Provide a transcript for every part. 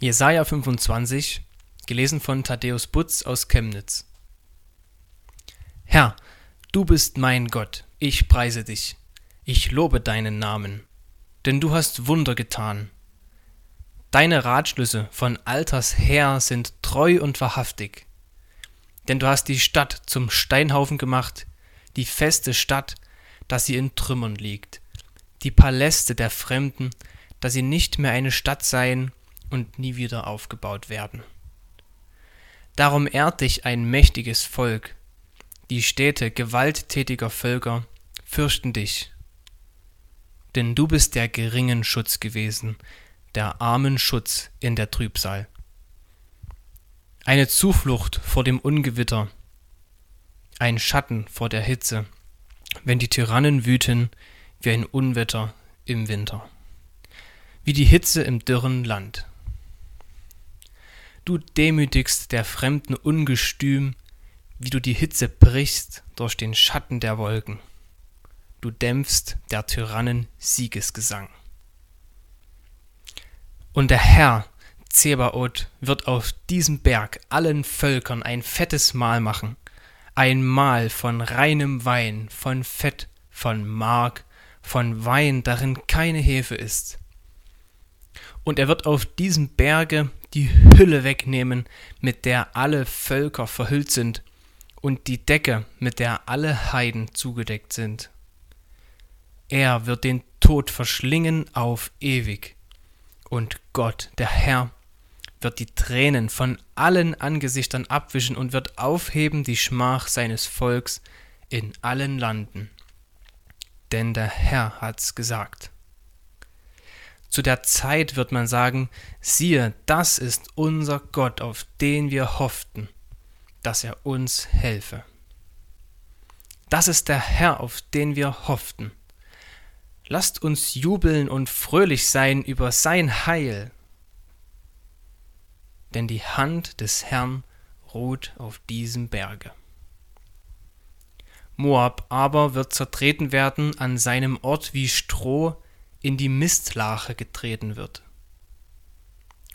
Jesaja 25, gelesen von Thaddäus Butz aus Chemnitz. Herr, du bist mein Gott, ich preise dich, ich lobe deinen Namen, denn du hast Wunder getan. Deine Ratschlüsse von Alters her sind treu und wahrhaftig. Denn du hast die Stadt zum Steinhaufen gemacht, die feste Stadt, dass sie in Trümmern liegt, die Paläste der Fremden, dass sie nicht mehr eine Stadt seien und nie wieder aufgebaut werden. Darum ehrt dich ein mächtiges Volk, die Städte gewalttätiger Völker fürchten dich. Denn du bist der geringen Schutz gewesen, der armen Schutz in der Trübsal. Eine Zuflucht vor dem Ungewitter, ein Schatten vor der Hitze, wenn die Tyrannen wüten wie ein Unwetter im Winter, wie die Hitze im dürren Land. Du demütigst der Fremden Ungestüm, wie du die Hitze brichst durch den Schatten der Wolken. Du dämpfst der Tyrannen Siegesgesang. Und der Herr, Zebaoth, wird auf diesem Berg allen Völkern ein fettes Mahl machen, ein Mahl von reinem Wein, von Fett, von Mark, von Wein, darin keine Hefe ist. Und er wird auf diesem Berge die Hülle wegnehmen, mit der alle Völker verhüllt sind, und die Decke, mit der alle Heiden zugedeckt sind. Er wird den Tod verschlingen auf ewig, und Gott, der Herr, wird die Tränen von allen Angesichtern abwischen und wird aufheben die Schmach seines Volks in allen Landen. Denn der Herr hat's gesagt. Zu der Zeit wird man sagen, siehe, das ist unser Gott, auf den wir hofften, dass er uns helfe. Das ist der Herr, auf den wir hofften. Lasst uns jubeln und fröhlich sein über sein Heil. Denn die Hand des Herrn ruht auf diesem Berge. Moab aber wird zertreten werden an seinem Ort wie Stroh, in die Mistlache getreten wird.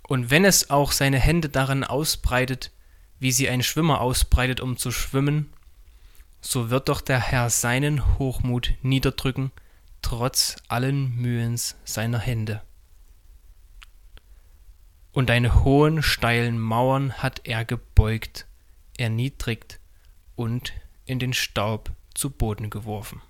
Und wenn es auch seine Hände darin ausbreitet, wie sie ein Schwimmer ausbreitet, um zu schwimmen, so wird doch der Herr seinen Hochmut niederdrücken, trotz allen Mühens seiner Hände. Und deine hohen, steilen Mauern hat er gebeugt, erniedrigt und in den Staub zu Boden geworfen.